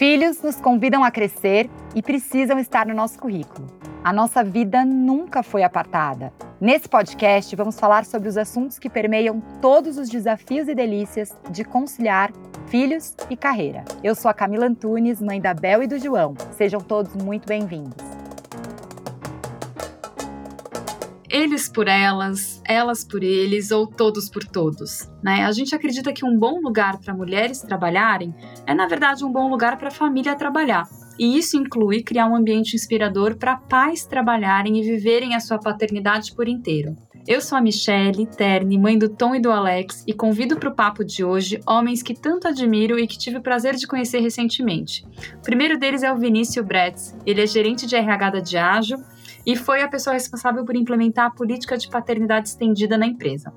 Filhos nos convidam a crescer e precisam estar no nosso currículo. A nossa vida nunca foi apartada. Nesse podcast, vamos falar sobre os assuntos que permeiam todos os desafios e delícias de conciliar filhos e carreira. Eu sou a Camila Antunes, mãe da Bel e do João. Sejam todos muito bem-vindos. Eles por elas, elas por eles ou todos por todos. Né? A gente acredita que um bom lugar para mulheres trabalharem é, na verdade, um bom lugar para a família trabalhar. E isso inclui criar um ambiente inspirador para pais trabalharem e viverem a sua paternidade por inteiro. Eu sou a Michelle Terni, mãe do Tom e do Alex, e convido para o papo de hoje homens que tanto admiro e que tive o prazer de conhecer recentemente. O primeiro deles é o Vinícius Bretz. Ele é gerente de RH da Diageo e foi a pessoa responsável por implementar a política de paternidade estendida na empresa.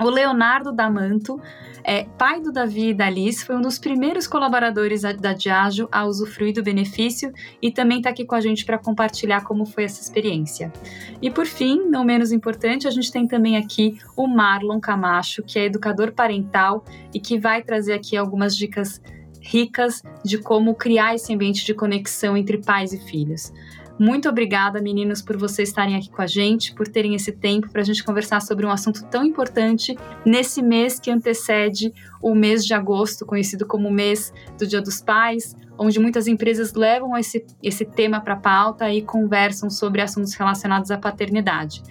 O Leonardo Damanto, é, pai do Davi e da Liz, foi um dos primeiros colaboradores da Diageo a usufruir do benefício e também está aqui com a gente para compartilhar como foi essa experiência. E por fim, não menos importante, a gente tem também aqui o Marlon Camacho, que é educador parental e que vai trazer aqui algumas dicas ricas de como criar esse ambiente de conexão entre pais e filhos. Muito obrigada, meninos, por vocês estarem aqui com a gente, por terem esse tempo para a gente conversar sobre um assunto tão importante nesse mês que antecede o mês de agosto, conhecido como mês do Dia dos Pais, onde muitas empresas levam esse, esse tema para a pauta e conversam sobre assuntos relacionados à paternidade.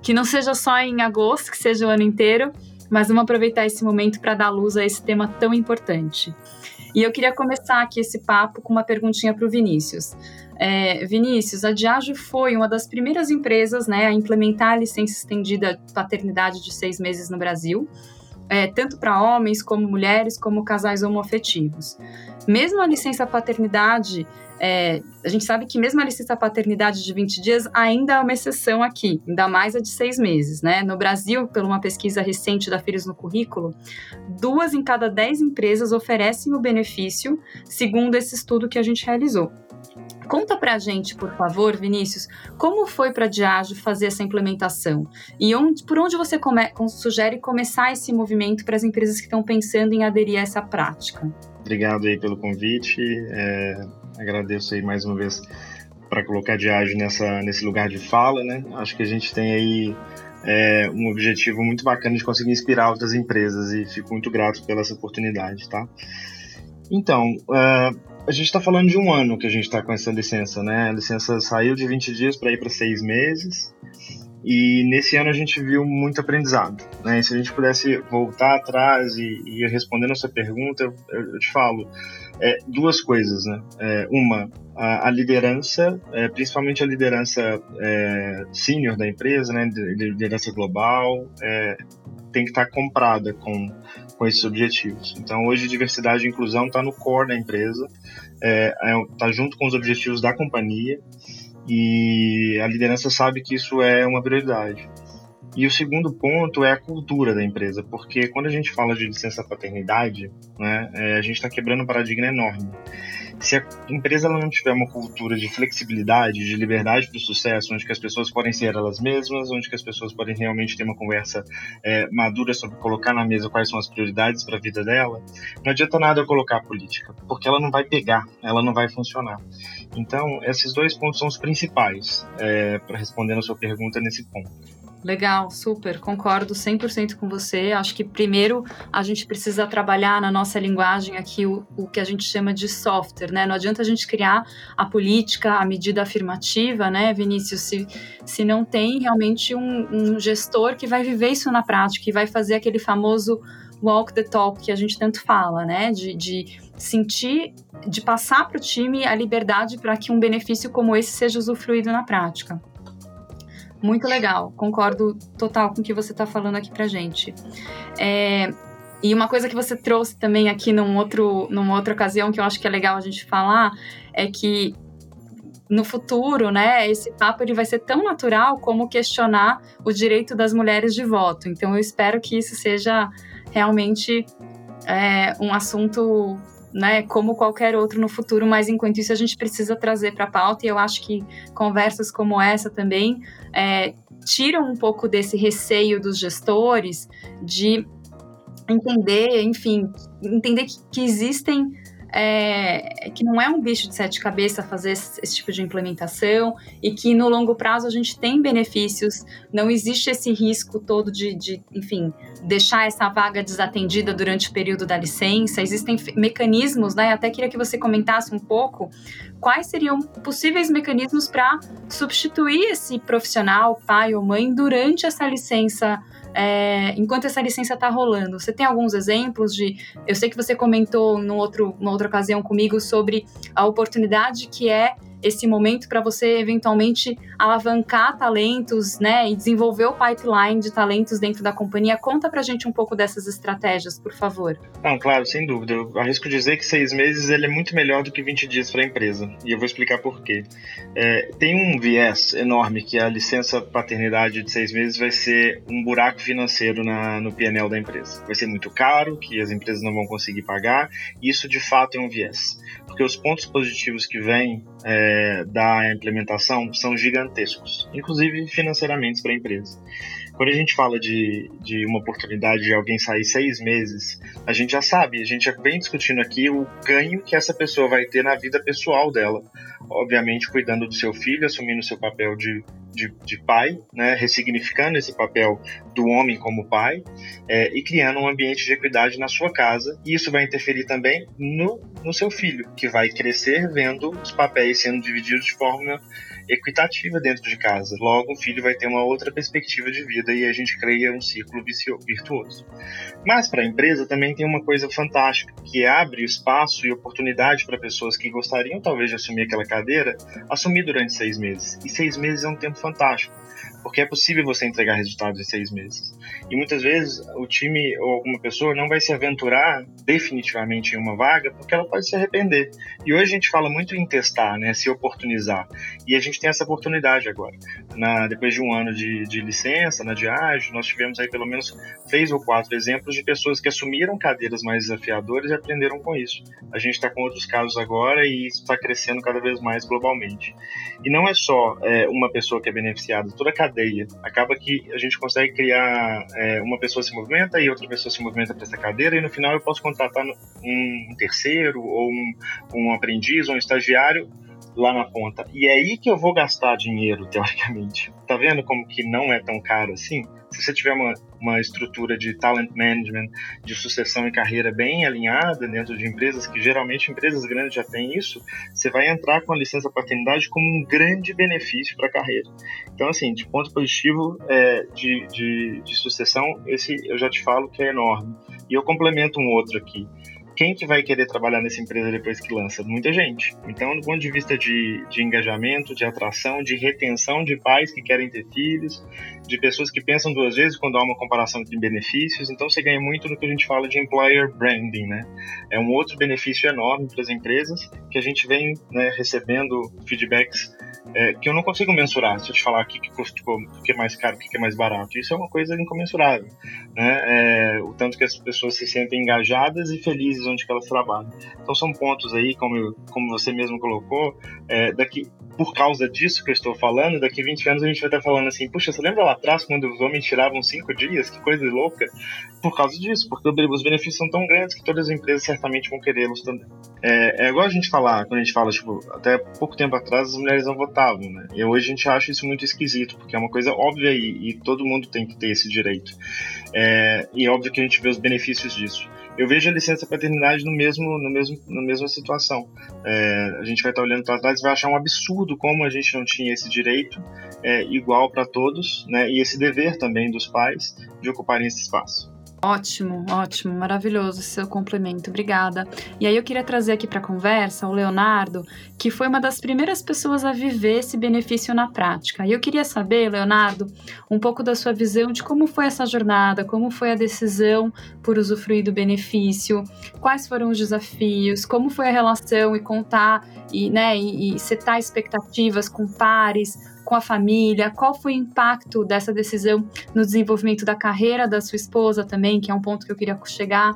Que não seja só em agosto, que seja o ano inteiro, mas vamos aproveitar esse momento para dar luz a esse tema tão importante. E eu queria começar aqui esse papo com uma perguntinha para o Vinícius. É, Vinícius, a Diageo foi uma das primeiras empresas né, a implementar a licença estendida de paternidade de seis meses no Brasil, é, tanto para homens como mulheres, como casais homoafetivos. Mesmo a licença paternidade, é, a gente sabe que mesmo a licença paternidade de 20 dias ainda é uma exceção aqui, ainda mais a de seis meses. Né? No Brasil, por uma pesquisa recente da Filhos no Currículo, duas em cada dez empresas oferecem o benefício, segundo esse estudo que a gente realizou. Conta pra gente, por favor, Vinícius, como foi para a Diageo fazer essa implementação? E onde, por onde você come, sugere começar esse movimento para as empresas que estão pensando em aderir a essa prática? Obrigado aí pelo convite. É, agradeço aí mais uma vez para colocar a Diageo nessa, nesse lugar de fala, né? Acho que a gente tem aí é, um objetivo muito bacana de conseguir inspirar outras empresas e fico muito grato pela essa oportunidade, tá? Então, uh, a gente está falando de um ano que a gente está com essa licença, né? A licença saiu de 20 dias para ir para seis meses. E nesse ano a gente viu muito aprendizado. Né? Se a gente pudesse voltar atrás e, e respondendo essa pergunta, eu, eu te falo é, duas coisas. Né? É, uma, a, a liderança, é, principalmente a liderança é, senior da empresa, né? liderança global, é, tem que estar comprada com com esses objetivos. Então, hoje, diversidade e inclusão está no core da empresa, está é, junto com os objetivos da companhia e a liderança sabe que isso é uma prioridade. E o segundo ponto é a cultura da empresa, porque quando a gente fala de licença paternidade, né, é, a gente está quebrando um paradigma enorme se a empresa não tiver uma cultura de flexibilidade, de liberdade para o sucesso, onde as pessoas podem ser elas mesmas, onde as pessoas podem realmente ter uma conversa é, madura sobre colocar na mesa quais são as prioridades para a vida dela, não adianta nada eu colocar a política, porque ela não vai pegar, ela não vai funcionar. Então, esses dois pontos são os principais é, para responder a sua pergunta nesse ponto. Legal, super, concordo 100% com você. Acho que primeiro a gente precisa trabalhar na nossa linguagem aqui o, o que a gente chama de software, né? Não adianta a gente criar a política, a medida afirmativa, né, Vinícius, se, se não tem realmente um, um gestor que vai viver isso na prática, que vai fazer aquele famoso walk the talk que a gente tanto fala, né? De, de sentir, de passar para o time a liberdade para que um benefício como esse seja usufruído na prática. Muito legal, concordo total com o que você está falando aqui pra gente. É, e uma coisa que você trouxe também aqui num outro, numa outra ocasião que eu acho que é legal a gente falar é que no futuro, né, esse papo ele vai ser tão natural como questionar o direito das mulheres de voto. Então eu espero que isso seja realmente é, um assunto né, como qualquer outro no futuro, mas enquanto isso a gente precisa trazer para a pauta e eu acho que conversas como essa também é, tiram um pouco desse receio dos gestores de entender, enfim, entender que, que existem é, que não é um bicho de sete cabeças fazer esse, esse, tipo de implementação e que no longo prazo a gente tem benefícios, não existe esse risco todo de, de enfim, deixar essa vaga desatendida durante o período da licença. Existem mecanismos, né? Até queria que você comentasse um pouco quais seriam possíveis mecanismos para substituir esse profissional, pai ou mãe, durante essa licença é, enquanto essa licença está rolando. Você tem alguns exemplos de. Eu sei que você comentou num outro, numa outra ocasião comigo sobre a oportunidade que é esse momento para você eventualmente alavancar talentos, né, e desenvolver o pipeline de talentos dentro da companhia. Conta para gente um pouco dessas estratégias, por favor. Não, claro, sem dúvida. Eu arrisco dizer que seis meses ele é muito melhor do que 20 dias para a empresa. E eu vou explicar por quê. É, tem um viés enorme que a licença paternidade de seis meses vai ser um buraco financeiro na, no PNL da empresa. Vai ser muito caro, que as empresas não vão conseguir pagar. E isso de fato é um viés. Porque os pontos positivos que vêm é, da implementação são gigantescos, inclusive financeiramente para a empresa. Quando a gente fala de, de uma oportunidade de alguém sair seis meses, a gente já sabe, a gente já vem discutindo aqui o ganho que essa pessoa vai ter na vida pessoal dela. Obviamente, cuidando do seu filho, assumindo o seu papel de, de, de pai, né, ressignificando esse papel do homem como pai é, e criando um ambiente de equidade na sua casa. E isso vai interferir também no, no seu filho, que vai crescer vendo os papéis sendo divididos de forma equitativa dentro de casa. Logo, o filho vai ter uma outra perspectiva de vida e a gente cria um ciclo virtuoso. Mas para a empresa também tem uma coisa fantástica, que abre espaço e oportunidade para pessoas que gostariam talvez de assumir aquela cadeira, assumir durante seis meses. E seis meses é um tempo fantástico porque é possível você entregar resultados em seis meses. E muitas vezes o time ou alguma pessoa não vai se aventurar definitivamente em uma vaga porque ela pode se arrepender. E hoje a gente fala muito em testar, né, se oportunizar. E a gente tem essa oportunidade agora. Na, depois de um ano de, de licença, na Diage, nós tivemos aí pelo menos três ou quatro exemplos de pessoas que assumiram cadeiras mais desafiadoras e aprenderam com isso. A gente está com outros casos agora e isso está crescendo cada vez mais globalmente. E não é só é, uma pessoa que é beneficiada, toda a. Acaba que a gente consegue criar é, uma pessoa se movimenta e outra pessoa se movimenta para essa cadeira e no final eu posso contratar um terceiro ou um, um aprendiz ou um estagiário lá na ponta. E é aí que eu vou gastar dinheiro, teoricamente. Tá vendo como que não é tão caro assim? Se você tiver uma, uma estrutura de talent management, de sucessão e carreira bem alinhada dentro de empresas, que geralmente empresas grandes já têm isso, você vai entrar com a licença paternidade como um grande benefício para a carreira. Então, assim, de ponto positivo é, de, de, de sucessão, esse eu já te falo que é enorme. E eu complemento um outro aqui quem que vai querer trabalhar nessa empresa depois que lança? Muita gente. Então, do ponto de vista de, de engajamento, de atração, de retenção de pais que querem ter filhos, de pessoas que pensam duas vezes quando há uma comparação de benefícios, então você ganha muito no que a gente fala de employer branding, né? É um outro benefício enorme para as empresas que a gente vem né, recebendo feedbacks é, que eu não consigo mensurar. Se eu te falar aqui que custa, tipo, o que é mais caro, o que é mais barato, isso é uma coisa incomensurável, né? É, o tanto que as pessoas se sentem engajadas e felizes onde elas trabalham. Então são pontos aí, como, como você mesmo colocou, é, daqui por causa disso que eu estou falando, daqui 20 anos a gente vai estar falando assim, puxa, você lembra lá atrás quando os homens tiravam cinco dias? Que coisa louca! Por causa disso, porque os benefícios são tão grandes que todas as empresas certamente vão querê-los também. É, é igual a gente falar, quando a gente fala, tipo, até pouco tempo atrás as mulheres não votavam, né? E hoje a gente acha isso muito esquisito, porque é uma coisa óbvia e, e todo mundo tem que ter esse direito. É, e é óbvio que a gente vê os benefícios disso eu vejo a licença paternidade no mesmo, no mesmo, na mesma situação. É, a gente vai estar olhando para trás e vai achar um absurdo como a gente não tinha esse direito é, igual para todos, né, e esse dever também dos pais de ocuparem esse espaço. Ótimo, ótimo, maravilhoso seu complemento, obrigada. E aí eu queria trazer aqui para a conversa o Leonardo, que foi uma das primeiras pessoas a viver esse benefício na prática. E eu queria saber, Leonardo, um pouco da sua visão de como foi essa jornada, como foi a decisão por usufruir do benefício, quais foram os desafios, como foi a relação e contar e, né, e, e setar expectativas com pares, com a família? Qual foi o impacto dessa decisão no desenvolvimento da carreira da sua esposa também, que é um ponto que eu queria chegar?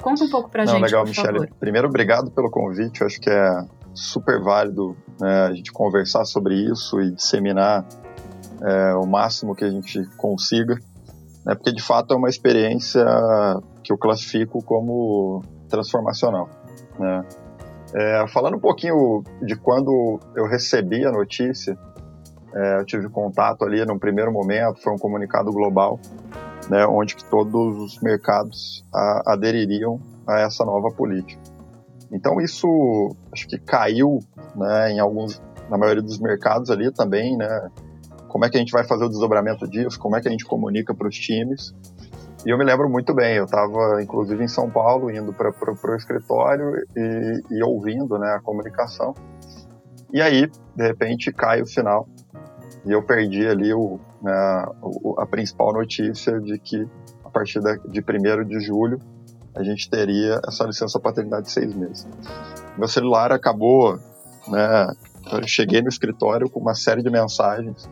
Conta um pouco pra Não, gente, legal, favor. Primeiro, obrigado pelo convite. Eu acho que é super válido né, a gente conversar sobre isso e disseminar é, o máximo que a gente consiga, né, porque de fato é uma experiência que eu classifico como transformacional. Né? É, falando um pouquinho de quando eu recebi a notícia, é, eu tive contato ali no primeiro momento, foi um comunicado global, né, onde que todos os mercados a, adeririam a essa nova política. Então isso acho que caiu né, em alguns, na maioria dos mercados ali também, né? Como é que a gente vai fazer o desdobramento disso? Como é que a gente comunica para os times? E eu me lembro muito bem, eu estava inclusive em São Paulo, indo para o escritório e, e, ouvindo né, a comunicação. E aí, de repente, cai o sinal e eu perdi ali o, né, a principal notícia de que a partir de 1 de julho a gente teria essa licença paternidade de seis meses. Meu celular acabou, né, eu cheguei no escritório com uma série de mensagens,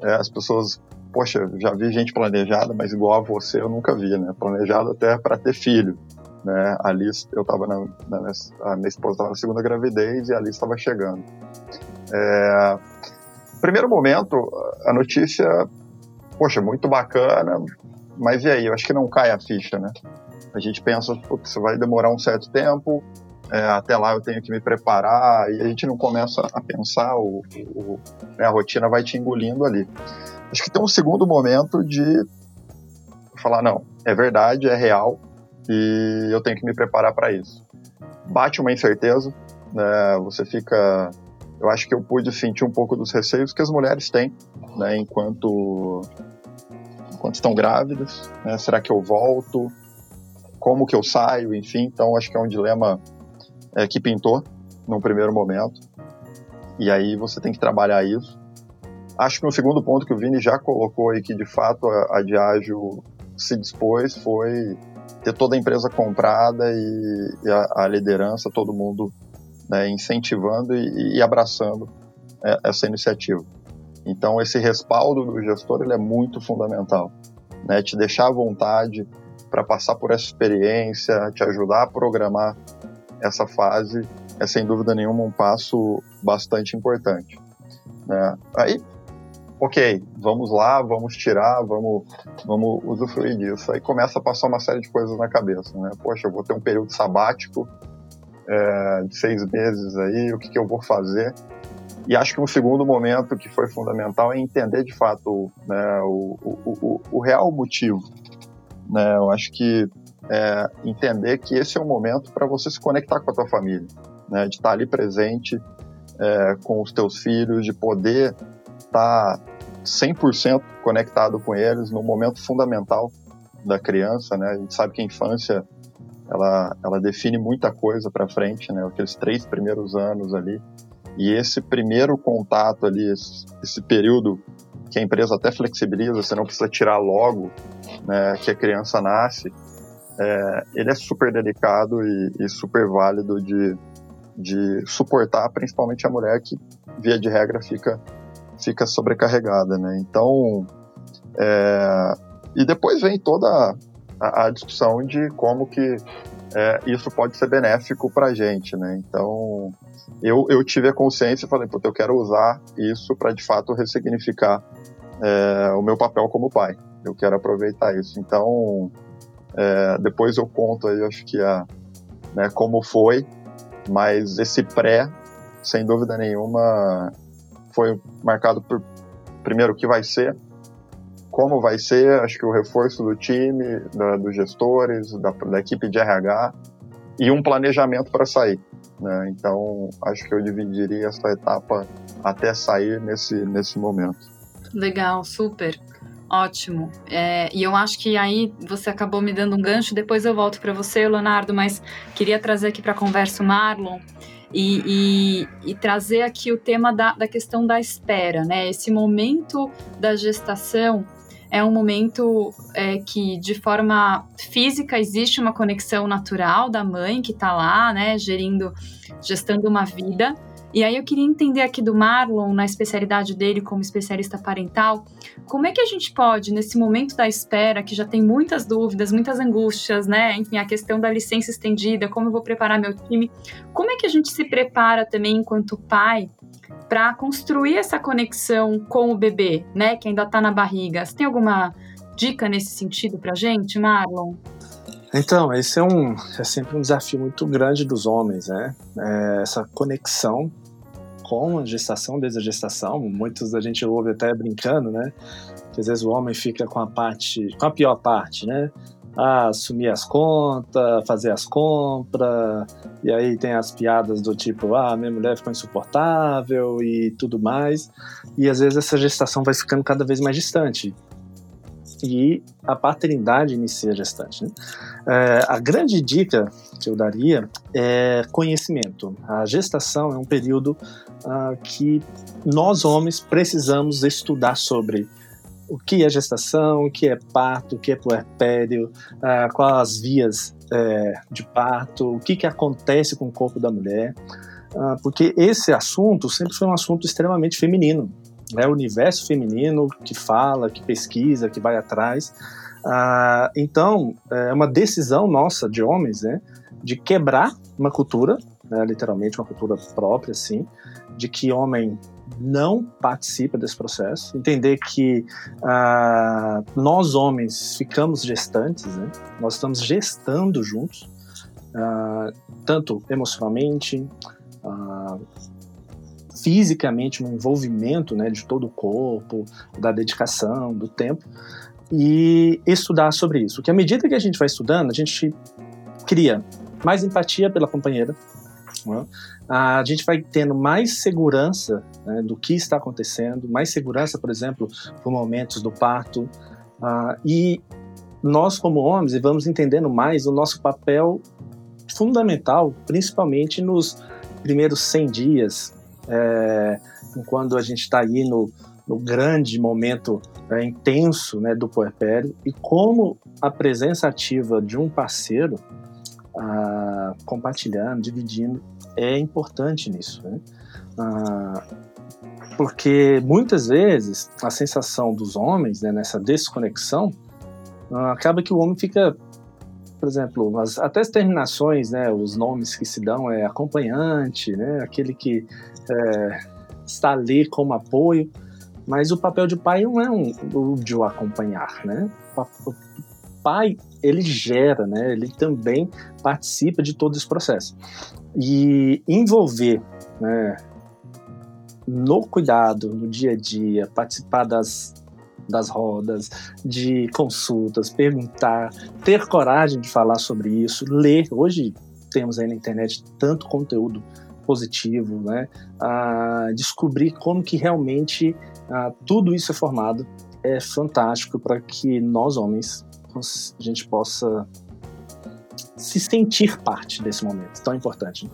é, as pessoas poxa, já vi gente planejada, mas igual a você eu nunca vi, né? Planejado até para ter filho, né? A eu estava na, na, a minha esposa estava na segunda gravidez e a estava chegando. É, primeiro momento, a notícia, poxa, muito bacana, mas e aí? Eu acho que não cai a ficha, né? A gente pensa, putz, vai demorar um certo tempo, é, até lá eu tenho que me preparar, e a gente não começa a pensar, o, o, né, a rotina vai te engolindo ali. Acho que tem um segundo momento de falar, não, é verdade, é real e eu tenho que me preparar para isso. Bate uma incerteza, né, você fica... Eu acho que eu pude sentir um pouco dos receios que as mulheres têm, né, enquanto, enquanto estão grávidas. Né, será que eu volto? Como que eu saio? Enfim, então acho que é um dilema é, que pintou num primeiro momento. E aí você tem que trabalhar isso. Acho que um segundo ponto que o Vini já colocou aí, que de fato a, a Diageo se dispôs, foi ter toda a empresa comprada e, e a, a, liderança, todo mundo né, incentivando e, e abraçando é, essa iniciativa. Então, esse respaldo do gestor ele é muito fundamental. Né, te deixar à vontade para passar por essa experiência, te ajudar a programar essa fase, é sem dúvida nenhuma um passo bastante importante. Né? Aí, ok, vamos lá, vamos tirar, vamos, vamos usufruir disso. Aí começa a passar uma série de coisas na cabeça, né? Poxa, eu vou ter um período sabático é, de seis meses aí, o que, que eu vou fazer? E acho que um segundo momento que foi fundamental é entender de fato né, o, o, o, o real motivo. Né? Eu acho que é, entender que esse é o momento para você se conectar com a tua família, né? de estar ali presente é, com os teus filhos, de poder estar 100% conectado com eles no momento fundamental da criança, né? A gente sabe que a infância ela, ela define muita coisa para frente, né? Aqueles três primeiros anos ali. E esse primeiro contato ali, esse, esse período que a empresa até flexibiliza, você não precisa tirar logo né, que a criança nasce, é, ele é super delicado e, e super válido de, de suportar, principalmente a mulher que, via de regra, fica fica sobrecarregada, né? Então, é, e depois vem toda a, a, discussão de como que é, isso pode ser benéfico para a gente, né? Então, eu, eu tive a consciência e falei, puta, eu quero usar isso para de fato ressignificar é, o meu papel como pai. Eu quero aproveitar isso. Então, é, depois eu conto aí, acho que a, né, como foi, mas esse pré, sem dúvida nenhuma, foi marcado por, primeiro, o que vai ser, como vai ser, acho que o reforço do time, da, dos gestores, da, da, equipe de RH e um planejamento para sair. Né? Então, acho que eu dividiria essa etapa até sair nesse, nesse momento. Legal, super. Ótimo. É, e eu acho que aí você acabou me dando um gancho, depois eu volto para você, Leonardo, mas queria trazer aqui para a conversa o Marlon e, e, e, trazer aqui o tema da, da questão da espera, né? Esse momento da gestação é um momento é, que, de forma física, existe uma conexão natural da mãe que está lá, né, gerindo, gestando uma vida, e aí eu queria entender aqui do Marlon, na especialidade dele como especialista parental, como é que a gente pode, nesse momento da espera, que já tem muitas dúvidas, muitas angústias, né? Enfim, a questão da licença estendida, como eu vou preparar meu time, como é que a gente se prepara também enquanto pai para construir essa conexão com o bebê, né, que ainda está na barriga? Você tem alguma dica nesse sentido para gente, Marlon? Então, esse é, um, é sempre um desafio muito grande dos homens, né? É essa conexão com a gestação, desde a gestação. Muitos a gente ouve até brincando, né? Que às vezes o homem fica com a parte, com a pior parte, né? Ah, assumir as contas, fazer as compras, e aí tem as piadas do tipo, ah, minha mulher ficou insuportável e tudo mais. E às vezes essa gestação vai ficando cada vez mais distante e a paternidade inicia a gestante. Né? É, a grande dica que eu daria é conhecimento. A gestação é um período uh, que nós homens precisamos estudar sobre o que é gestação, o que é parto, o que é puerpério, uh, quais as vias é, de parto, o que, que acontece com o corpo da mulher, uh, porque esse assunto sempre foi um assunto extremamente feminino é o universo feminino que fala, que pesquisa, que vai atrás. Ah, então, é uma decisão nossa de homens, né, de quebrar uma cultura, né, literalmente uma cultura própria, assim, de que homem não participa desse processo, entender que ah, nós homens ficamos gestantes, né, nós estamos gestando juntos, ah, tanto emocionalmente, ah, fisicamente um envolvimento né, de todo o corpo, da dedicação, do tempo, e estudar sobre isso. Porque à medida que a gente vai estudando, a gente cria mais empatia pela companheira, a gente vai tendo mais segurança né, do que está acontecendo, mais segurança, por exemplo, por momentos do parto, uh, e nós como homens vamos entendendo mais o nosso papel fundamental, principalmente nos primeiros 100 dias é, quando a gente está aí no, no, grande momento é, intenso né, do puerpério e como a presença ativa de um parceiro compartilhando, dividindo, é importante nisso. Né? Ah, porque muitas vezes a sensação dos homens né, nessa desconexão ah, acaba que o homem fica por exemplo, as, até as terminações, né, os nomes que se dão é acompanhante, né, aquele que é, está ali como apoio, mas o papel de pai não é um, o de o acompanhar, né? Pai, ele gera, né, ele também participa de todo esse processo. E envolver, né, no cuidado, no dia a dia, participar das das rodas, de consultas, perguntar, ter coragem de falar sobre isso, ler. Hoje temos aí na internet tanto conteúdo positivo, né? Ah, descobrir como que realmente ah, tudo isso é formado é fantástico para que nós homens a gente possa se sentir parte desse momento tão importante.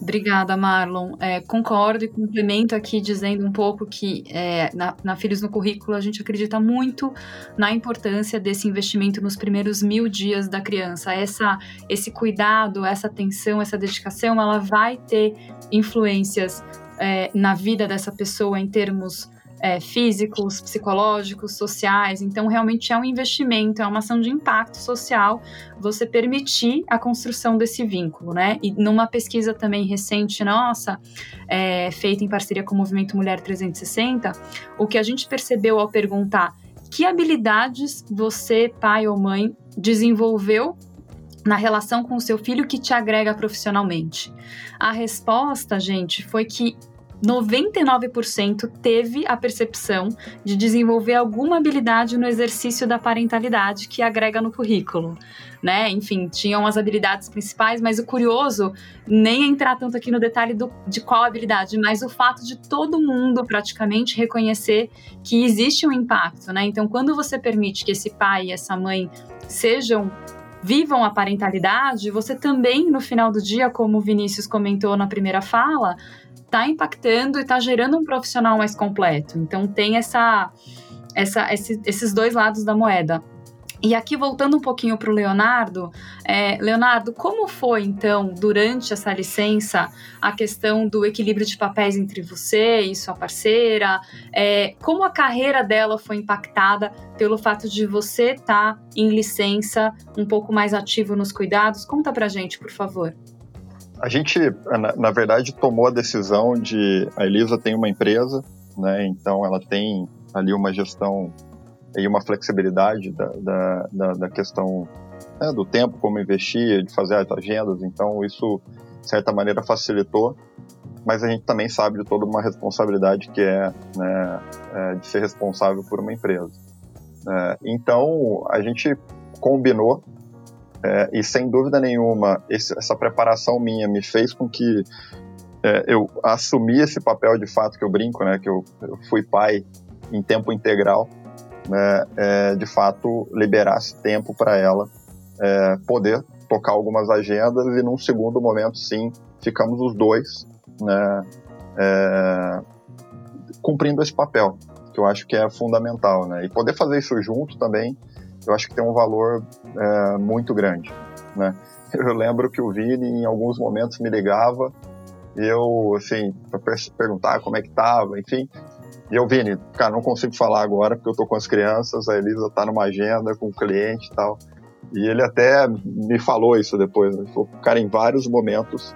Obrigada, Marlon. É, concordo e complemento aqui dizendo um pouco que é, na, na, Filhos no Currículo a gente acredita muito na importância desse investimento nos primeiros mil dias da criança. Essa, esse cuidado, essa atenção, essa dedicação, ela vai ter influências é, na vida dessa pessoa em termos é, físicos, psicológicos, sociais. Então, realmente é um investimento, é uma ação de impacto social você permitir a construção desse vínculo, né? E numa pesquisa também recente nossa, é, feita em parceria com o Movimento Mulher 360, o que a gente percebeu ao perguntar que habilidades você, pai ou mãe, desenvolveu na relação com o seu filho que te agrega profissionalmente? A resposta, gente, foi que 99% teve a percepção de desenvolver alguma habilidade no exercício da parentalidade que agrega no currículo. Né? Enfim, tinham as habilidades principais, mas o curioso, nem entrar tanto aqui no detalhe do, de qual habilidade, mas o fato de todo mundo praticamente reconhecer que existe um impacto, né? Então, quando você permite que esse pai e essa mãe sejam vivam a parentalidade, você também, no final do dia, como o Vinícius comentou na primeira fala, está impactando e está gerando um profissional mais completo. Então tem essa, essa esse, esses dois lados da moeda. E aqui voltando um pouquinho para o Leonardo, é, Leonardo, como foi então durante essa licença a questão do equilíbrio de papéis entre você e sua parceira? É, como a carreira dela foi impactada pelo fato de você estar tá em licença, um pouco mais ativo nos cuidados? Conta para gente, por favor. A gente, na, na, verdade, tomou a decisão de. A Elisa tem uma empresa, né? Então ela tem ali uma gestão e uma flexibilidade da, da, da, da questão né, do tempo, como investir, de fazer as agendas, então isso, de certa maneira, facilitou, mas a gente também sabe de toda uma responsabilidade que é, né, é de ser responsável por uma empresa. É, então, a gente combinou é, e sem dúvida nenhuma, esse, essa preparação minha me fez com que é, eu assumi esse papel de fato que eu brinco, né, que eu, eu fui pai em tempo integral, né, é, de fato liberasse tempo para ela é, poder tocar algumas agendas e num segundo momento, sim, ficamos os dois, né, é, cumprindo esse papel, que eu acho que é fundamental, né, e poder fazer isso junto também eu acho que tem um valor é, muito grande, né? Eu lembro que o Vini, em alguns momentos, me ligava eu, assim, para perguntar como é que tava, enfim. E eu, Vini, cara, não consigo falar agora porque eu tô com as crianças, a Elisa tá numa agenda com o cliente e tal. E ele até me falou isso depois, né? Falou, cara, em vários momentos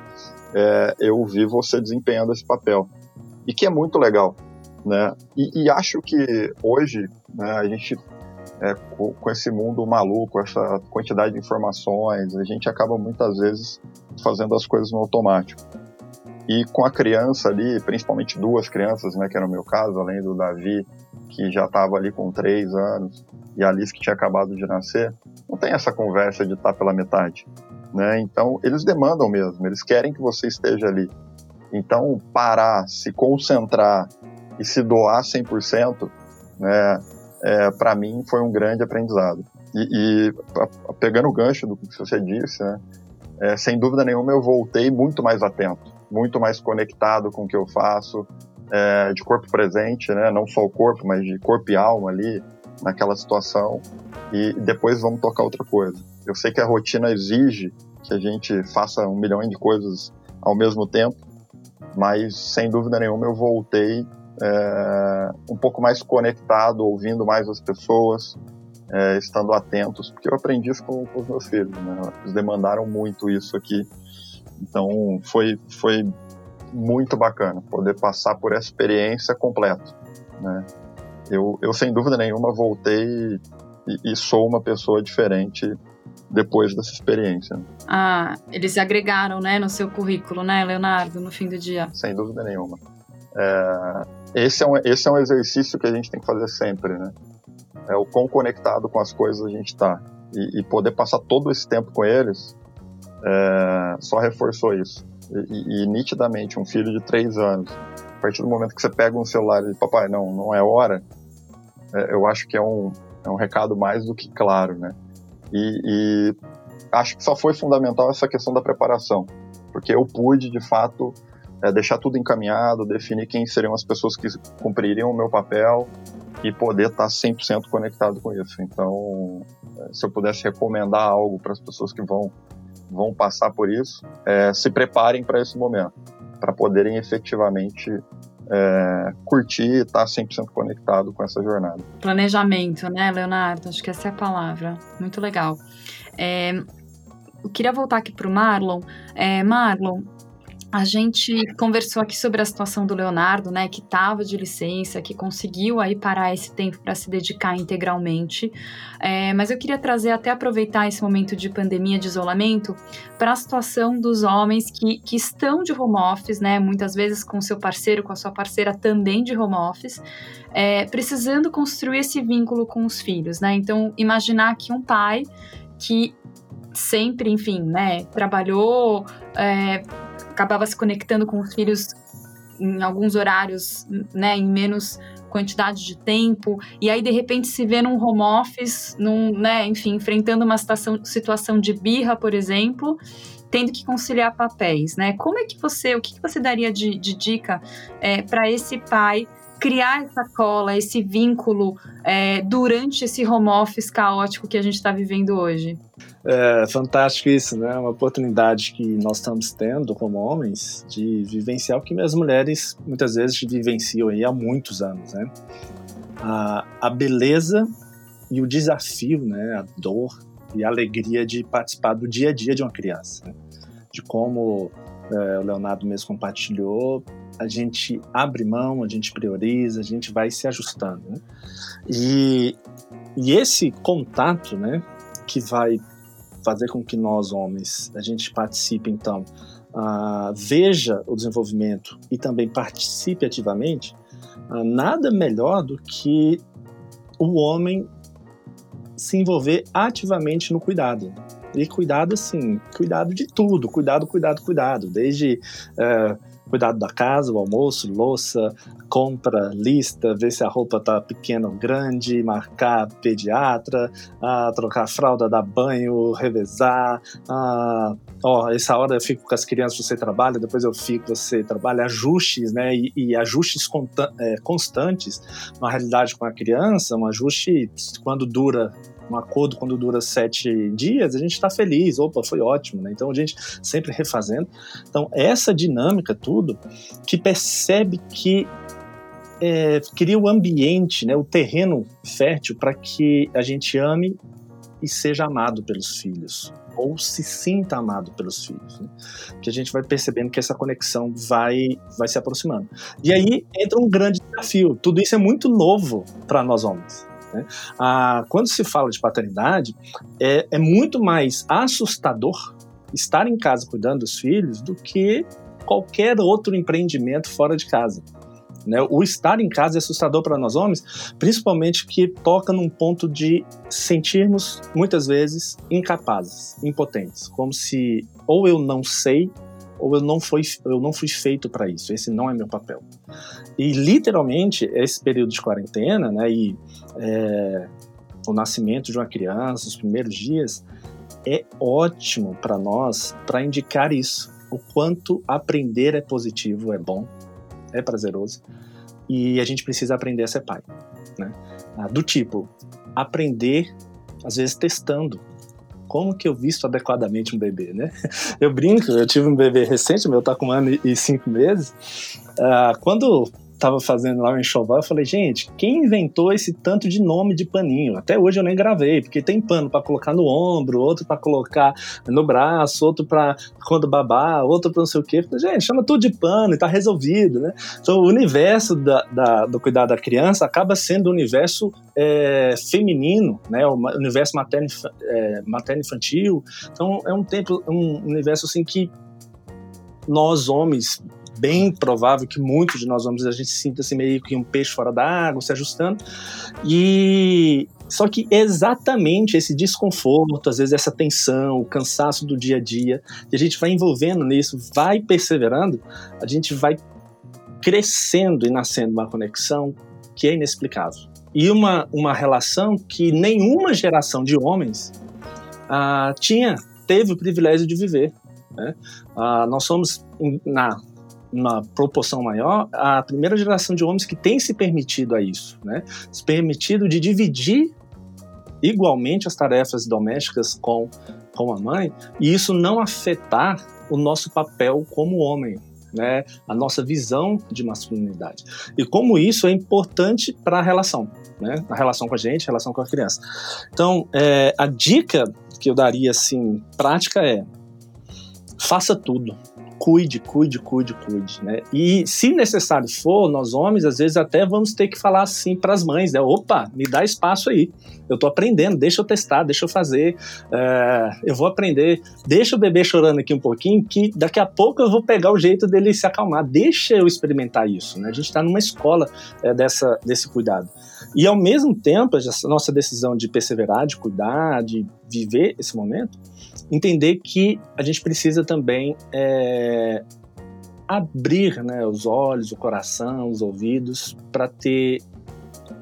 é, eu vi você desempenhando esse papel. E que é muito legal, né? E, e acho que hoje né, a gente é, com, com, esse mundo maluco, essa quantidade de informações, a gente acaba muitas vezes fazendo as coisas no automático. E com a criança ali, principalmente duas crianças, né, que era o meu caso, além do Davi, que já estava ali com três anos, e a Alice que tinha acabado de nascer, não tem essa conversa de estar pela metade. Né? Então, eles demandam mesmo, eles querem que você esteja ali. Então, parar, se concentrar e se doar 100%, né, é, para mim foi um grande aprendizado. E, e pegando o gancho do que você disse, né, é, sem dúvida nenhuma eu voltei muito mais atento, muito mais conectado com o que eu faço, é, de corpo presente, né, não só o corpo, mas de corpo e alma ali naquela situação. E depois vamos tocar outra coisa. Eu sei que a rotina exige que a gente faça um milhão de coisas ao mesmo tempo, mas sem dúvida nenhuma eu voltei é, um pouco mais conectado, ouvindo mais as pessoas, é, estando atentos, porque eu aprendi isso com, com, os meus filhos, né? Eles demandaram muito isso aqui, então foi, foi muito bacana poder passar por essa experiência completa, né? Eu, eu sem dúvida nenhuma voltei e, e sou uma pessoa diferente depois dessa experiência. Ah, eles agregaram, né, no seu currículo, né, Leonardo, no fim do dia? Sem dúvida nenhuma. É, esse, é um, esse é um exercício que a gente tem que fazer sempre, né? É o quão conectado com as coisas a gente está. E, e, poder passar todo esse tempo com eles é, só reforçou isso. E, e, nitidamente, um filho de três anos, a partir do momento que você pega um celular e diz, papai, não, não é hora, é, eu acho que é um, é um recado mais do que claro, né? E, e acho que só foi fundamental essa questão da preparação, porque eu pude, de fato, é, deixar tudo encaminhado, definir quem seriam as pessoas que cumpririam o meu papel e poder estar 100% conectado com isso. Então, é, se eu pudesse recomendar algo para as pessoas que vão, vão passar por isso, é, se preparem para esse momento, para poderem efetivamente é, curtir e estar 100% conectado com essa jornada. Planejamento, né, Leonardo? Acho que essa é a palavra. Muito legal. É, eu queria voltar aqui para o Marlon. É, Marlon, a gente conversou aqui sobre a situação do Leonardo, né, que estava de licença, que conseguiu aí parar esse tempo para se dedicar integralmente. É, mas eu queria trazer, até aproveitar esse momento de pandemia, de isolamento, para a situação dos homens que, que estão de home office, né, muitas vezes com seu parceiro, com a sua parceira também de home office, é, precisando construir esse vínculo com os filhos, né. Então, imaginar que um pai que sempre, enfim, né, trabalhou. É, acabava se conectando com os filhos em alguns horários, né, em menos quantidade de tempo, e aí de repente se vê num home office, num, né, enfim, enfrentando uma situação, situação de birra, por exemplo, tendo que conciliar papéis, né? Como é que você, o que, você daria de, de dica é, para esse pai criar essa cola, esse vínculo é, durante esse home office caótico que a gente está vivendo hoje? É fantástico isso, né? Uma oportunidade que nós estamos tendo como homens de vivenciar o que as mulheres muitas vezes vivenciam aí há muitos anos, né? A, a beleza e o desafio, né? A dor e a alegria de participar do dia a dia de uma criança, né? de como é, o Leonardo mesmo compartilhou, a gente abre mão, a gente prioriza, a gente vai se ajustando. Né? E, e esse contato, né, que vai fazer com que nós homens a gente participe então uh, veja o desenvolvimento e também participe ativamente uh, nada melhor do que o homem se envolver ativamente no cuidado e cuidado assim cuidado de tudo cuidado cuidado cuidado. Desde uh, cuidado da casa, o almoço, louça, compra, lista, ver se a roupa tá pequena ou grande, marcar pediatra, ah, trocar fralda, dar banho, revezar, ah, ó, essa hora eu fico com as crianças, você trabalha, depois eu fico, você trabalha, ajustes, né, e, e ajustes é, constantes, uma realidade com a criança, um ajuste quando dura um acordo quando dura sete dias, a gente está feliz, opa, foi ótimo, né? Então a gente sempre refazendo. Então essa dinâmica tudo que percebe que é, cria o ambiente, né, o terreno fértil para que a gente ame e seja amado pelos filhos ou se sinta amado pelos filhos, né? que a gente vai percebendo que essa conexão vai vai se aproximando. E aí entra um grande desafio. Tudo isso é muito novo para nós homens. Né? Ah, quando se fala de paternidade, é, é muito mais assustador estar em casa cuidando dos filhos do que qualquer outro empreendimento fora de casa. Né? O estar em casa é assustador para nós homens, principalmente que toca num ponto de sentirmos muitas vezes incapazes, impotentes, como se ou eu não sei ou eu não fui, eu não fui feito para isso, esse não é meu papel. E literalmente, esse período de quarentena, né, e é, o nascimento de uma criança, os primeiros dias, é ótimo para nós para indicar isso, o quanto aprender é positivo, é bom, é prazeroso, e a gente precisa aprender a ser pai. Né? Ah, do tipo, aprender, às vezes, testando como que eu visto adequadamente um bebê, né? Eu brinco, eu tive um bebê recente, meu tá com um ano e cinco meses. Uh, quando estava fazendo lá o enxoval, eu falei, gente, quem inventou esse tanto de nome de paninho? Até hoje eu nem gravei, porque tem pano para colocar no ombro, outro para colocar no braço, outro para quando babar, outro para não sei o quê. Falei, gente, chama tudo de pano e tá resolvido, né? Então o universo da, da, do cuidado da criança acaba sendo o universo é, feminino, né? O universo materno, é, materno infantil. Então é um tempo, um universo assim que nós homens bem provável que muitos de nós vamos a gente sinta assim meio que um peixe fora da água, se ajustando. E só que exatamente esse desconforto, às vezes essa tensão, o cansaço do dia a dia, e a gente vai envolvendo nisso, vai perseverando, a gente vai crescendo e nascendo uma conexão que é inexplicável. E uma, uma relação que nenhuma geração de homens ah, tinha, teve o privilégio de viver. Né? Ah, nós somos, na uma proporção maior, a primeira geração de homens que tem se permitido a isso, né? Se permitido de dividir igualmente as tarefas domésticas com, com a mãe, e isso não afetar o nosso papel como homem, né? A nossa visão de masculinidade. E como isso é importante para a relação, né? A relação com a gente, a relação com a criança. Então, é, a dica que eu daria, assim, prática é faça tudo cuide, cuide, cuide, cuide, né? E se necessário for, nós homens, às vezes até vamos ter que falar assim para as mães, né? Opa, me dá espaço aí. Eu tô aprendendo, deixa eu testar, deixa eu fazer, é, eu vou aprender. Deixa o bebê chorando aqui um pouquinho, que daqui a pouco eu vou pegar o jeito dele se acalmar. Deixa eu experimentar isso, né? A gente está numa escola é, dessa, desse cuidado. E ao mesmo tempo, a nossa decisão de perseverar, de cuidar, de viver esse momento, entender que a gente precisa também é, abrir né, os olhos, o coração, os ouvidos para ter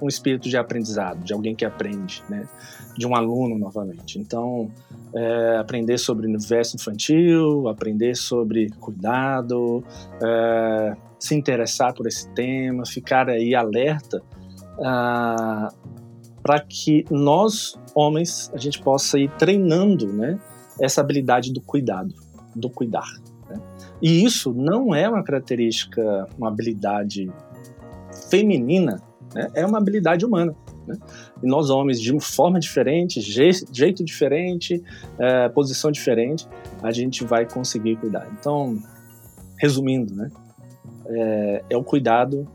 um espírito de aprendizado, de alguém que aprende, né, de um aluno novamente. Então, é, aprender sobre o universo infantil, aprender sobre cuidado, é, se interessar por esse tema, ficar aí alerta ah, para que nós, homens, a gente possa ir treinando, né, essa habilidade do cuidado, do cuidar. Né? E isso não é uma característica, uma habilidade feminina, né? é uma habilidade humana. Né? E nós homens, de forma diferente, jeito diferente, é, posição diferente, a gente vai conseguir cuidar. Então, resumindo, né? é, é o cuidado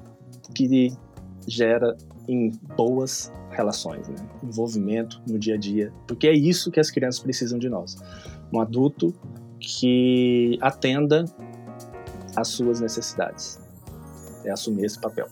que gera em boas relações, né? envolvimento no dia a dia, porque é isso que as crianças precisam de nós. Um adulto que atenda às suas necessidades. É assumir esse papel.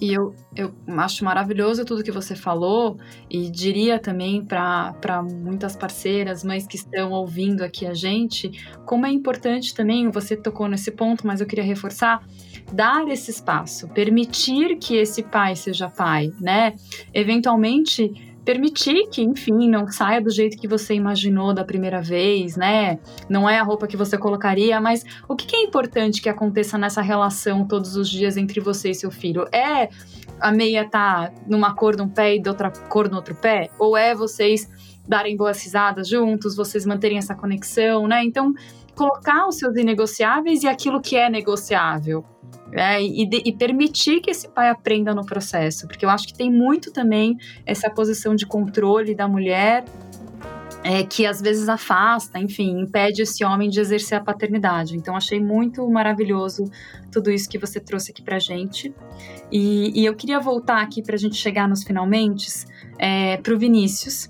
E eu, eu acho maravilhoso tudo que você falou e diria também para muitas parceiras, mães que estão ouvindo aqui a gente, como é importante também, você tocou nesse ponto, mas eu queria reforçar, dar esse espaço, permitir que esse pai seja pai, né? Eventualmente permitir que, enfim, não saia do jeito que você imaginou da primeira vez, né? Não é a roupa que você colocaria, mas o que é importante que aconteça nessa relação todos os dias entre você e seu filho? É a meia tá numa cor num pé e de outra cor no outro pé? Ou é vocês darem boas risadas juntos, vocês manterem essa conexão, né? Então, colocar os seus inegociáveis e aquilo que é negociável é, e, de, e, permitir que esse pai aprenda no processo, porque eu acho que tem muito também essa posição de controle da mulher é, que às vezes afasta, enfim, impede esse homem de exercer a paternidade. Então, achei muito maravilhoso tudo isso que você trouxe aqui pra gente. E, e eu queria voltar aqui para a gente chegar nos finalmente é, para o Vinícius.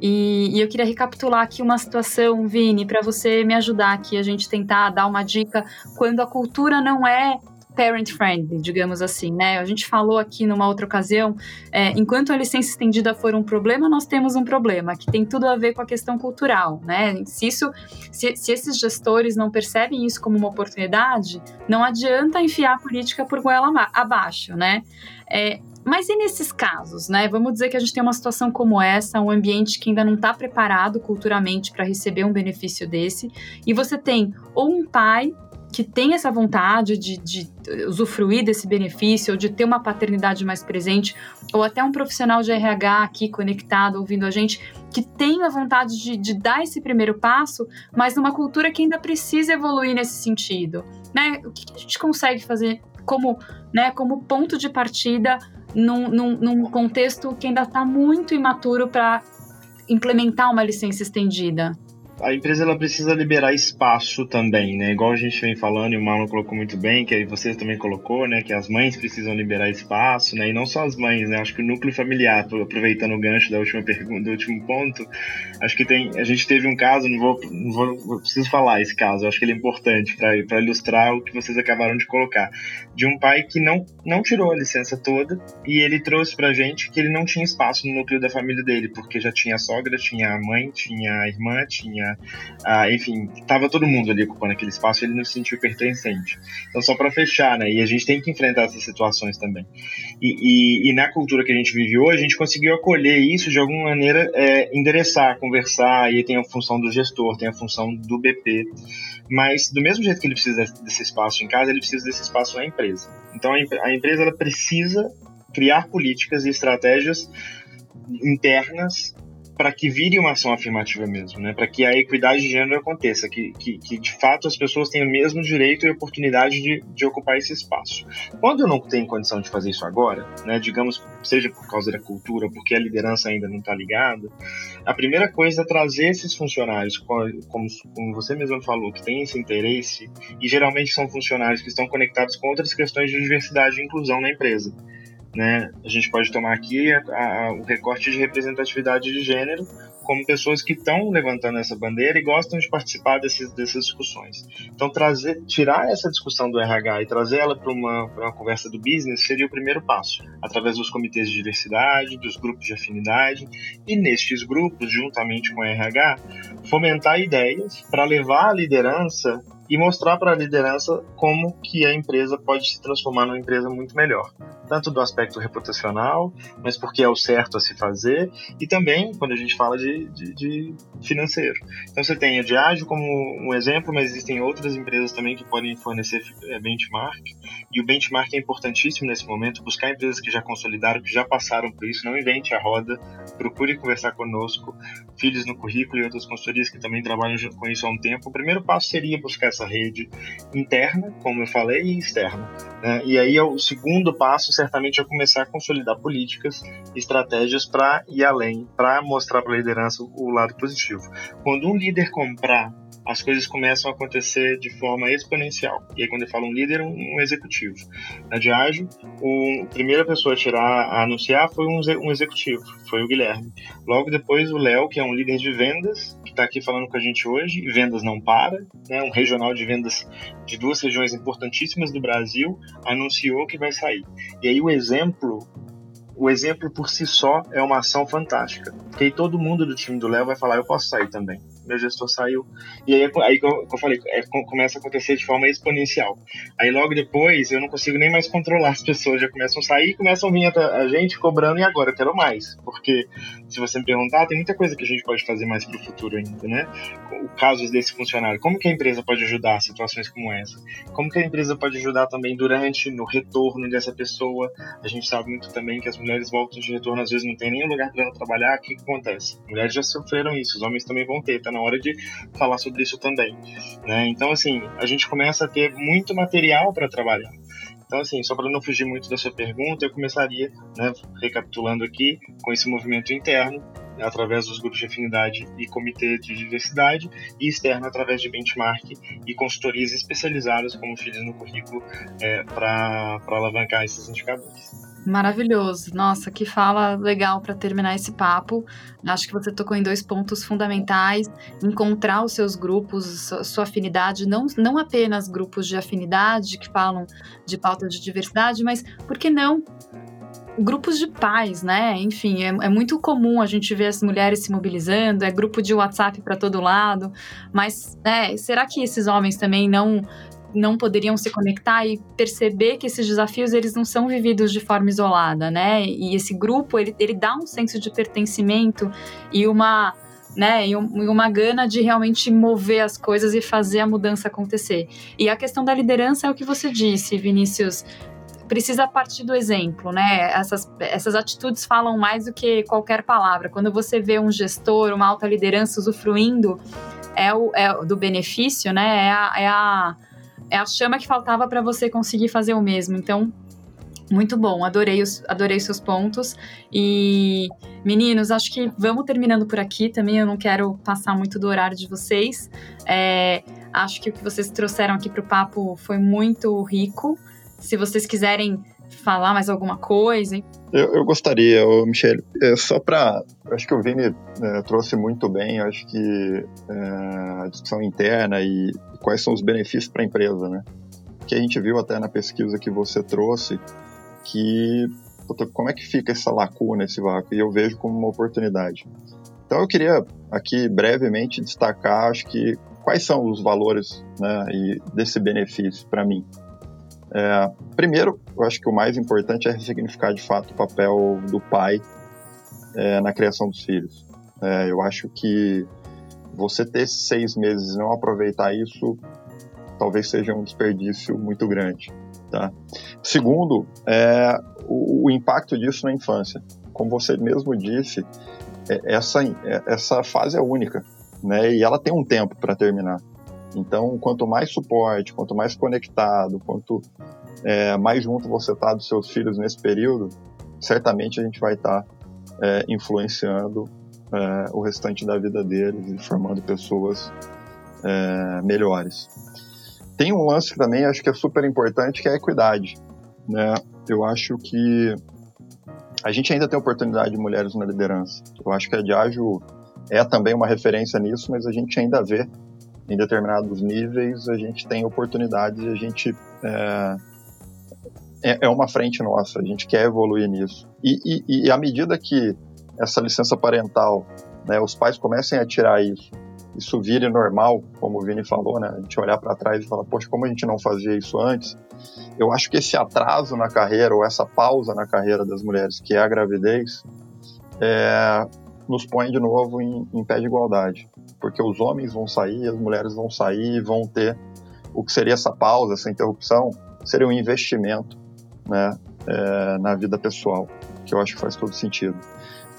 E, e, eu queria recapitular aqui uma situação, Vini, para você me ajudar aqui, a gente tentar dar uma dica quando a cultura não é parent friendly, digamos assim, né? A gente falou aqui numa outra ocasião, é, enquanto a licença estendida for um problema, nós temos um problema que tem tudo a ver com a questão cultural, né? Se isso, se, se esses gestores não percebem isso como uma oportunidade, não adianta enfiar a política por goela abaixo, né? É, mas e nesses casos, né? Vamos dizer que a gente tem uma situação como essa, um ambiente que ainda não está preparado culturalmente para receber um benefício desse, e você tem ou um pai que tem essa vontade de, de usufruir desse benefício, ou de ter uma paternidade mais presente, ou até um profissional de RH aqui conectado, ouvindo a gente, que tem a vontade de, de dar esse primeiro passo, mas numa cultura que ainda precisa evoluir nesse sentido. Né? O que a gente consegue fazer como, né, como ponto de partida num, num, num contexto que ainda está muito imaturo para implementar uma licença estendida? A empresa ela precisa liberar espaço também, né? Igual a gente vem falando e o Marlon colocou muito bem, que aí você também colocou, né? Que as mães precisam liberar espaço, né? E não só as mães, né? Acho que o núcleo familiar, aproveitando o gancho da última pergunta, do último ponto, acho que tem, a gente teve um caso, não vou, não vou, preciso falar esse caso, acho que ele é importante para ilustrar o que vocês acabaram de colocar, de um pai que não não tirou a licença toda e ele trouxe pra gente que ele não tinha espaço no núcleo da família dele, porque já tinha a sogra, tinha a mãe, tinha a irmã, tinha ah, enfim, tava todo mundo ali ocupando aquele espaço ele não se sentiu pertencente. Então, só para fechar, né? E a gente tem que enfrentar essas situações também. E, e, e, na cultura que a gente vive hoje, a gente conseguiu acolher isso de alguma maneira, é, endereçar, conversar, e tem a função do gestor, tem a função do BP. Mas, do mesmo jeito que ele precisa desse espaço em casa, ele precisa desse espaço na empresa. Então, a empresa ela precisa criar políticas e estratégias internas para que vire uma ação afirmativa mesmo, né? Para que a equidade de gênero aconteça, que, que, que, de fato as pessoas tenham o mesmo direito e oportunidade de, de ocupar esse espaço. Quando eu não tenho condição de fazer isso agora, né? Digamos, seja por causa da cultura, porque a liderança ainda não está ligada, a primeira coisa é trazer esses funcionários, como, como você mesmo falou, que têm esse interesse, e geralmente são funcionários que estão conectados com outras questões de diversidade e inclusão na empresa. Né? A gente pode tomar aqui a, a, o recorte de representatividade de gênero como pessoas que estão levantando essa bandeira e gostam de participar desses, dessas discussões. Então, trazer, tirar essa discussão do RH e trazer ela para uma, uma conversa do business seria o primeiro passo, através dos comitês de diversidade, dos grupos de afinidade, e nestes grupos, juntamente com o RH, fomentar ideias para levar a liderança e mostrar para a liderança como que a empresa pode se transformar numa empresa muito melhor, tanto do aspecto reputacional, mas porque é o certo a se fazer, e também quando a gente fala de, de, de financeiro. Então você tem a Diageo como um exemplo, mas existem outras empresas também que podem fornecer é, benchmark, e o benchmark é importantíssimo nesse momento, buscar empresas que já consolidaram, que já passaram por isso, não invente a roda, procure conversar conosco, filhos no currículo e outras consultorias que também trabalham com isso há um tempo. O primeiro passo seria buscar essa rede interna, como eu falei, e externa. Né? E aí o segundo passo certamente é começar a consolidar políticas, estratégias para ir além, para mostrar para a liderança o lado positivo. Quando um líder comprar as coisas começam a acontecer de forma exponencial. E aí, quando eu falo um líder, um, um executivo. Na Diageo, a primeira pessoa a tirar, a anunciar foi um, um executivo, foi o Guilherme. Logo depois, o Léo, que é um líder de vendas, está aqui falando com a gente hoje, vendas não para, né, um regional de vendas de duas regiões importantíssimas do Brasil, anunciou que vai sair. E aí, o exemplo o exemplo por si só é uma ação fantástica. Porque aí todo mundo do time do Léo vai falar, eu posso sair também meu gestor saiu. E aí, aí eu falei, é, começa a acontecer de forma exponencial. Aí logo depois eu não consigo nem mais controlar as pessoas, já começam a sair e começam a vir a, gente cobrando e agora eu quero mais. Porque se você me perguntar, tem muita coisa que a gente pode fazer mais para o futuro ainda, né? O caso desse funcionário, como que a empresa pode ajudar situações como essa? Como que a empresa pode ajudar também durante, no retorno dessa pessoa? A gente sabe muito também que as mulheres voltam de retorno, às vezes não tem nenhum lugar para trabalhar, o que, que acontece? Mulheres já sofreram isso, os homens também vão ter, tá na hora de falar sobre isso também. Né? Então, assim, a gente começa a ter muito material para trabalhar. Então, assim, só para não fugir muito da sua pergunta, eu começaria, né, recapitulando aqui, com esse movimento interno, através dos grupos de afinidade e comitê de diversidade, e externo através de benchmark e consultorias especializadas, como fiz no currículo, é, para alavancar esses indicadores. Maravilhoso. Nossa, que fala legal para terminar esse papo. Acho que você tocou em dois pontos fundamentais: encontrar os seus grupos, sua afinidade, não, não apenas grupos de afinidade que falam de pauta de diversidade, mas por que não grupos de pais, né? Enfim, é, é, muito comum a gente ver as mulheres se mobilizando, é grupo de WhatsApp para todo lado, mas né, será que esses homens também não não poderiam se conectar e perceber que esses desafios eles não são vividos de forma isolada, né? E esse grupo ele, ele dá um senso de pertencimento e uma né, e, uma gana de realmente mover as coisas e fazer a mudança acontecer. E a questão da liderança é o que você disse, Vinícius. Precisa partir do exemplo, né? Essas, essas atitudes falam mais do que qualquer palavra. Quando você vê um gestor, uma alta liderança usufruindo é o, é, do benefício, né? É a, é a é a chama que faltava para você conseguir fazer o mesmo. Então, muito bom, adorei os, adorei seus pontos. E, meninos, acho que vamos terminando por aqui também. Eu não quero passar muito do horário de vocês. É, acho que o que vocês trouxeram aqui para o papo foi muito rico. Se vocês quiserem falar mais alguma coisa. Eu, eu gostaria, Michele, é, só para. Acho que o Vini é, trouxe muito bem, acho que é, a discussão interna e quais são os benefícios para a empresa, né? Que a gente viu até na pesquisa que você trouxe, que como é que fica essa lacuna, esse vácuo? E eu vejo como uma oportunidade. Então eu queria aqui brevemente destacar, acho que quais são os valores né, e desse benefício para mim. É, primeiro, eu acho que o mais importante é ressignificar de fato o papel do pai é, na criação dos filhos. É, eu acho que você ter seis meses e não aproveitar isso talvez seja um desperdício muito grande. Tá? Segundo, é, o, o impacto disso na infância. Como você mesmo disse, é, essa, é, essa fase é única, né? E ela tem um tempo para terminar. Então, quanto mais suporte, quanto mais conectado, quanto é, mais junto você está dos seus filhos nesse período, certamente a gente vai estar tá, é, influenciando é, o restante da vida deles e formando pessoas é, melhores. Tem um lance que também acho que é super importante, que é a equidade. Né? Eu acho que a gente ainda tem oportunidade de mulheres na liderança. Eu acho que a Diageo é também uma referência nisso, mas a gente ainda vê em determinados níveis, a gente tem oportunidades e a gente é, é, é, uma frente nossa, a gente quer evoluir nisso. E, e, e à medida que essa licença parental, né, os pais comecem a tirar isso, isso vire normal, como o Vini falou, né, a gente olhar para trás e falar, poxa, como a gente não fazia isso antes? Eu acho que esse atraso na carreira, ou essa pausa na carreira das mulheres, que é a gravidez, é, nos põe de novo em, em pé de igualdade porque os homens vão sair, as mulheres vão sair vão ter o que seria essa pausa, essa interrupção, seria um investimento né, é, na vida pessoal, que eu acho que faz todo sentido.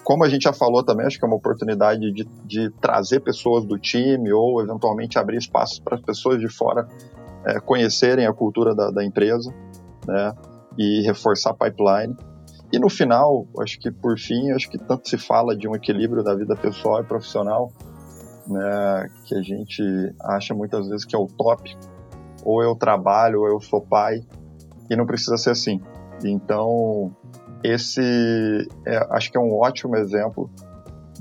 como a gente já falou também, acho que é uma oportunidade de, de trazer pessoas do time ou eventualmente abrir espaços para as pessoas de fora é, conhecerem a cultura da, da, empresa, né? E reforçar a pipeline. E no final, acho que por fim, acho que tanto se fala de um equilíbrio da vida pessoal e profissional, né? Que a gente acha muitas vezes que é utópico. Ou eu trabalho, ou eu sou pai, e não precisa ser assim. Então, esse é, acho que é um ótimo exemplo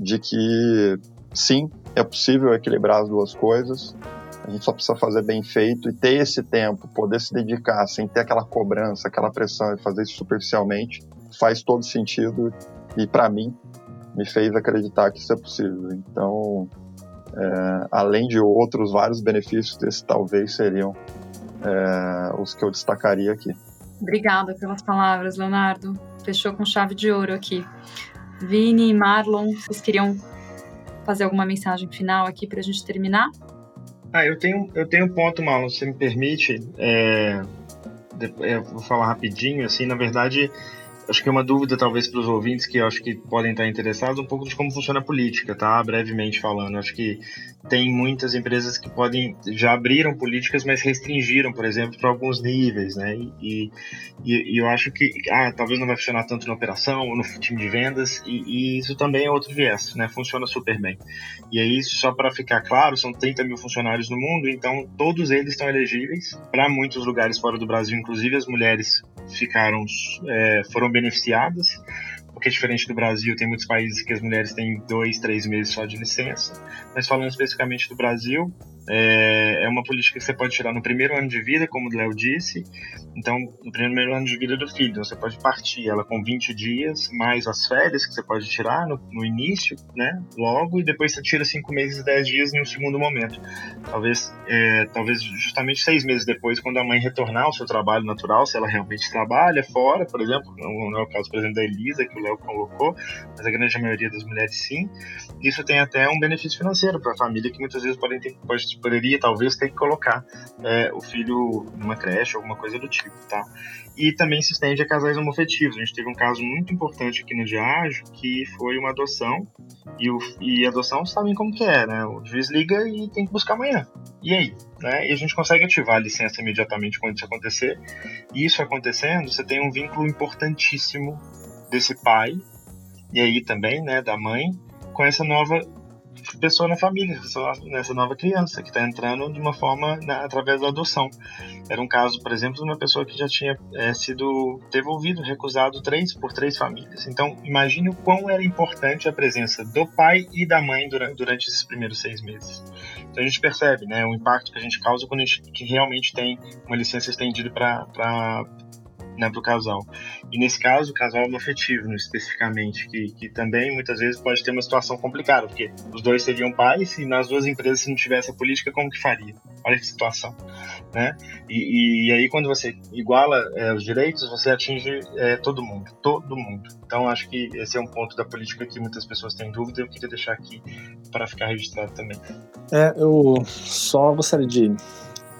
de que sim, é possível equilibrar as duas coisas. A gente só precisa fazer bem feito e ter esse tempo, poder se dedicar sem ter aquela cobrança, aquela pressão e fazer isso superficialmente, faz todo sentido e para mim me fez acreditar que isso é possível. Então, é, além de outros vários benefícios, esses talvez seriam é, os que eu destacaria aqui. Obrigada pelas palavras, Leonardo. Fechou com chave de ouro aqui. Vini e Marlon, vocês queriam fazer alguma mensagem final aqui para a gente terminar? Ah, eu tenho, eu tenho um ponto, Marlon, se me permite. É, eu vou falar rapidinho, assim, na verdade, acho que é uma dúvida talvez para os ouvintes que acho que podem estar interessados um pouco de como funciona a política, tá? Brevemente falando, acho que tem muitas empresas que podem já abriram políticas, mas restringiram, por exemplo, para alguns níveis, né? E, e, e, eu acho que ah, talvez não vai funcionar tanto na operação ou no time de vendas e, e, isso também é outro viés, né? Funciona super bem. E aí só para ficar claro, são 30 mil funcionários no mundo, então todos eles estão elegíveis para muitos lugares fora do Brasil, inclusive as mulheres ficaram é, foram beneficiadas porque diferente do Brasil, tem muitos países que as mulheres têm dois, três meses só de licença. Mas falando especificamente do Brasil, é, é uma política que você pode tirar no primeiro ano de vida, como o Léo disse. Então, no primeiro ano de vida do filho, então, você pode partir ela com 20 dias, mais as férias que você pode tirar no, no início, né? Logo, e depois você tira 5 meses e 10 dias em um segundo momento. Talvez, é, talvez justamente 6 meses depois, quando a mãe retornar ao seu trabalho natural, se ela realmente trabalha fora, por exemplo, não é o caso, por exemplo, da Elisa, que o Léo colocou, mas a grande maioria das mulheres sim. Isso tem até um benefício financeiro para a família que muitas vezes podem ter, pode poderia talvez ter que colocar é, o filho numa creche, alguma coisa do tipo, tá? E também se estende a casais homofetivos. A gente teve um caso muito importante aqui no Diágio, que foi uma adoção, e, o, e adoção sabem como que é, né? O juiz liga e tem que buscar amanhã. E aí? Né? E a gente consegue ativar a licença imediatamente quando isso acontecer. E isso acontecendo, você tem um vínculo importantíssimo desse pai, e aí também, né, da mãe, com essa nova pessoa na família, nessa nova criança que está entrando de uma forma na, através da adoção. Era um caso, por exemplo, de uma pessoa que já tinha é, sido devolvido, recusado três por três famílias. Então, imagine o quão era importante a presença do pai e da mãe durante, durante esses primeiros seis meses. Então a gente percebe, né, o impacto que a gente causa quando a gente que realmente tem uma licença estendida para né, para o casal. E nesse caso, o casal afetivo, né, especificamente, que, que também muitas vezes pode ter uma situação complicada, porque os dois seriam pais e nas duas empresas, se não tivesse a política, como que faria? Olha que situação, né? E, e aí, quando você iguala é, os direitos, você atinge é, todo mundo, todo mundo. Então, acho que esse é um ponto da política que muitas pessoas têm dúvida e eu queria deixar aqui para ficar registrado também. É, eu só gostaria de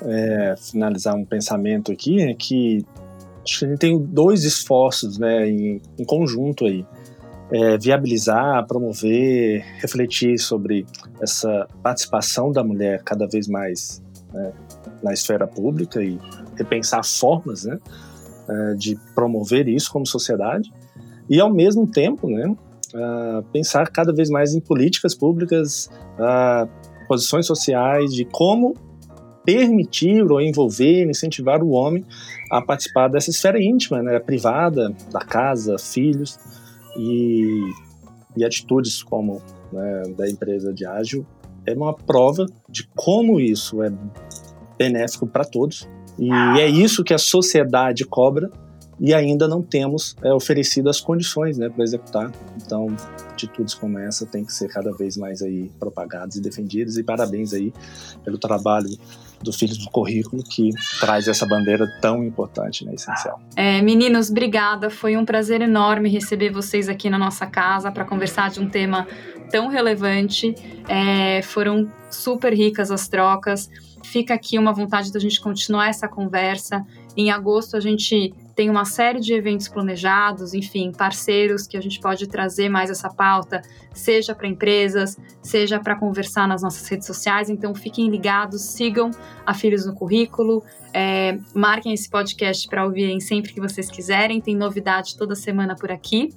é, finalizar um pensamento aqui, é que acho que a gente tem dois esforços né, em, em conjunto aí. É, viabilizar, promover, refletir sobre essa participação da mulher cada vez mais né, na esfera pública e repensar formas né, é, de promover isso como sociedade e ao mesmo tempo né, pensar cada vez mais em políticas públicas, posições sociais de como permitir ou envolver, incentivar o homem a participar dessa esfera íntima, né, privada, da casa, filhos e, e atitudes como né, da empresa de ágil é uma prova de como isso é benéfico para todos. E é isso que a sociedade cobra e ainda não temos é, oferecido as condições né, para executar. Então, atitudes como essa têm que ser cada vez mais aí propagadas e defendidas. E parabéns aí pelo trabalho do Filhos do Currículo, que traz essa bandeira tão importante, né, essencial. É, meninos, obrigada. Foi um prazer enorme receber vocês aqui na nossa casa para conversar de um tema tão relevante. É, foram super ricas as trocas. Fica aqui uma vontade da gente continuar essa conversa. Em agosto a gente tem uma série de eventos planejados, enfim, parceiros que a gente pode trazer mais essa pauta, seja para empresas, seja para conversar nas nossas redes sociais. Então, fiquem ligados, sigam a Filhos no Currículo, é, marquem esse podcast para ouvirem sempre que vocês quiserem. Tem novidade toda semana por aqui.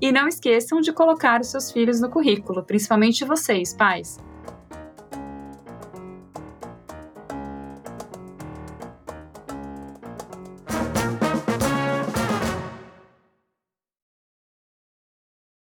E não esqueçam de colocar os seus filhos no currículo, principalmente vocês, pais.